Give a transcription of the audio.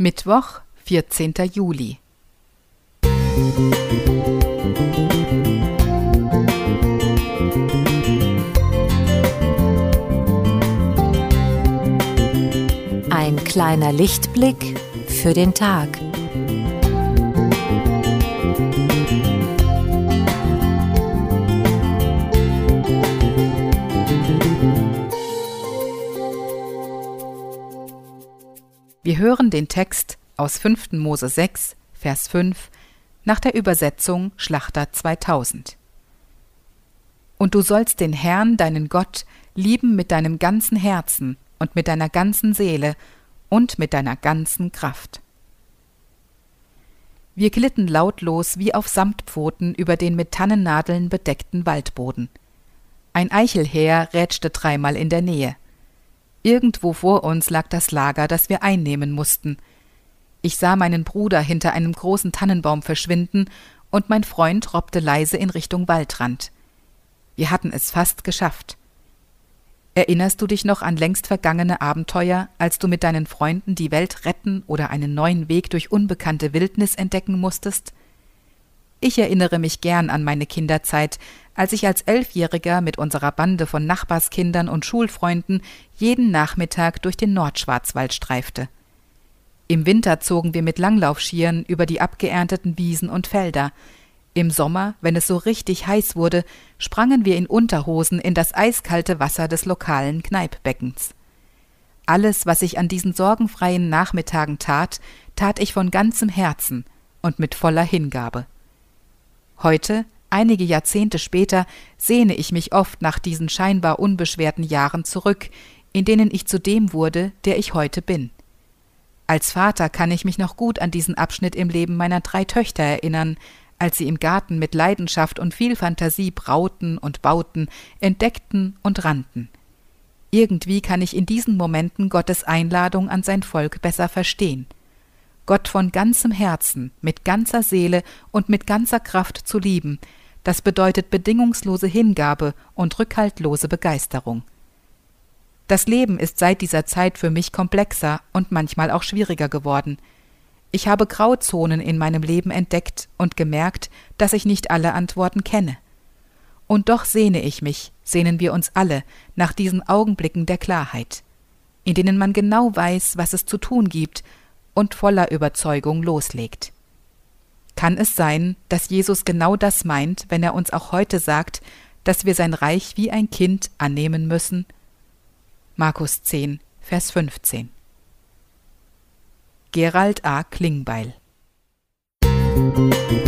Mittwoch, 14. Juli. Ein kleiner Lichtblick für den Tag. Wir hören den Text aus 5. Mose 6, Vers 5 nach der Übersetzung Schlachter 2000. Und du sollst den Herrn, deinen Gott, lieben mit deinem ganzen Herzen und mit deiner ganzen Seele und mit deiner ganzen Kraft. Wir glitten lautlos wie auf Samtpfoten über den mit Tannennadeln bedeckten Waldboden. Ein Eichelheer rätschte dreimal in der Nähe – Irgendwo vor uns lag das Lager, das wir einnehmen mussten. Ich sah meinen Bruder hinter einem großen Tannenbaum verschwinden, und mein Freund robbte leise in Richtung Waldrand. Wir hatten es fast geschafft. Erinnerst du dich noch an längst vergangene Abenteuer, als du mit deinen Freunden die Welt retten oder einen neuen Weg durch unbekannte Wildnis entdecken musstest? Ich erinnere mich gern an meine Kinderzeit, als ich als Elfjähriger mit unserer Bande von Nachbarskindern und Schulfreunden jeden Nachmittag durch den Nordschwarzwald streifte. Im Winter zogen wir mit Langlaufschieren über die abgeernteten Wiesen und Felder. Im Sommer, wenn es so richtig heiß wurde, sprangen wir in Unterhosen in das eiskalte Wasser des lokalen Kneippbeckens. Alles, was ich an diesen sorgenfreien Nachmittagen tat, tat ich von ganzem Herzen und mit voller Hingabe. Heute, einige Jahrzehnte später, sehne ich mich oft nach diesen scheinbar unbeschwerten Jahren zurück, in denen ich zu dem wurde, der ich heute bin. Als Vater kann ich mich noch gut an diesen Abschnitt im Leben meiner drei Töchter erinnern, als sie im Garten mit Leidenschaft und viel Fantasie brauten und bauten, entdeckten und rannten. Irgendwie kann ich in diesen Momenten Gottes Einladung an sein Volk besser verstehen – Gott von ganzem Herzen, mit ganzer Seele und mit ganzer Kraft zu lieben, das bedeutet bedingungslose Hingabe und rückhaltlose Begeisterung. Das Leben ist seit dieser Zeit für mich komplexer und manchmal auch schwieriger geworden. Ich habe Grauzonen in meinem Leben entdeckt und gemerkt, dass ich nicht alle Antworten kenne. Und doch sehne ich mich, sehnen wir uns alle, nach diesen Augenblicken der Klarheit, in denen man genau weiß, was es zu tun gibt und voller Überzeugung loslegt. Kann es sein, dass Jesus genau das meint, wenn er uns auch heute sagt, dass wir sein Reich wie ein Kind annehmen müssen? Markus 10, Vers 15. Gerald A. Klingbeil Musik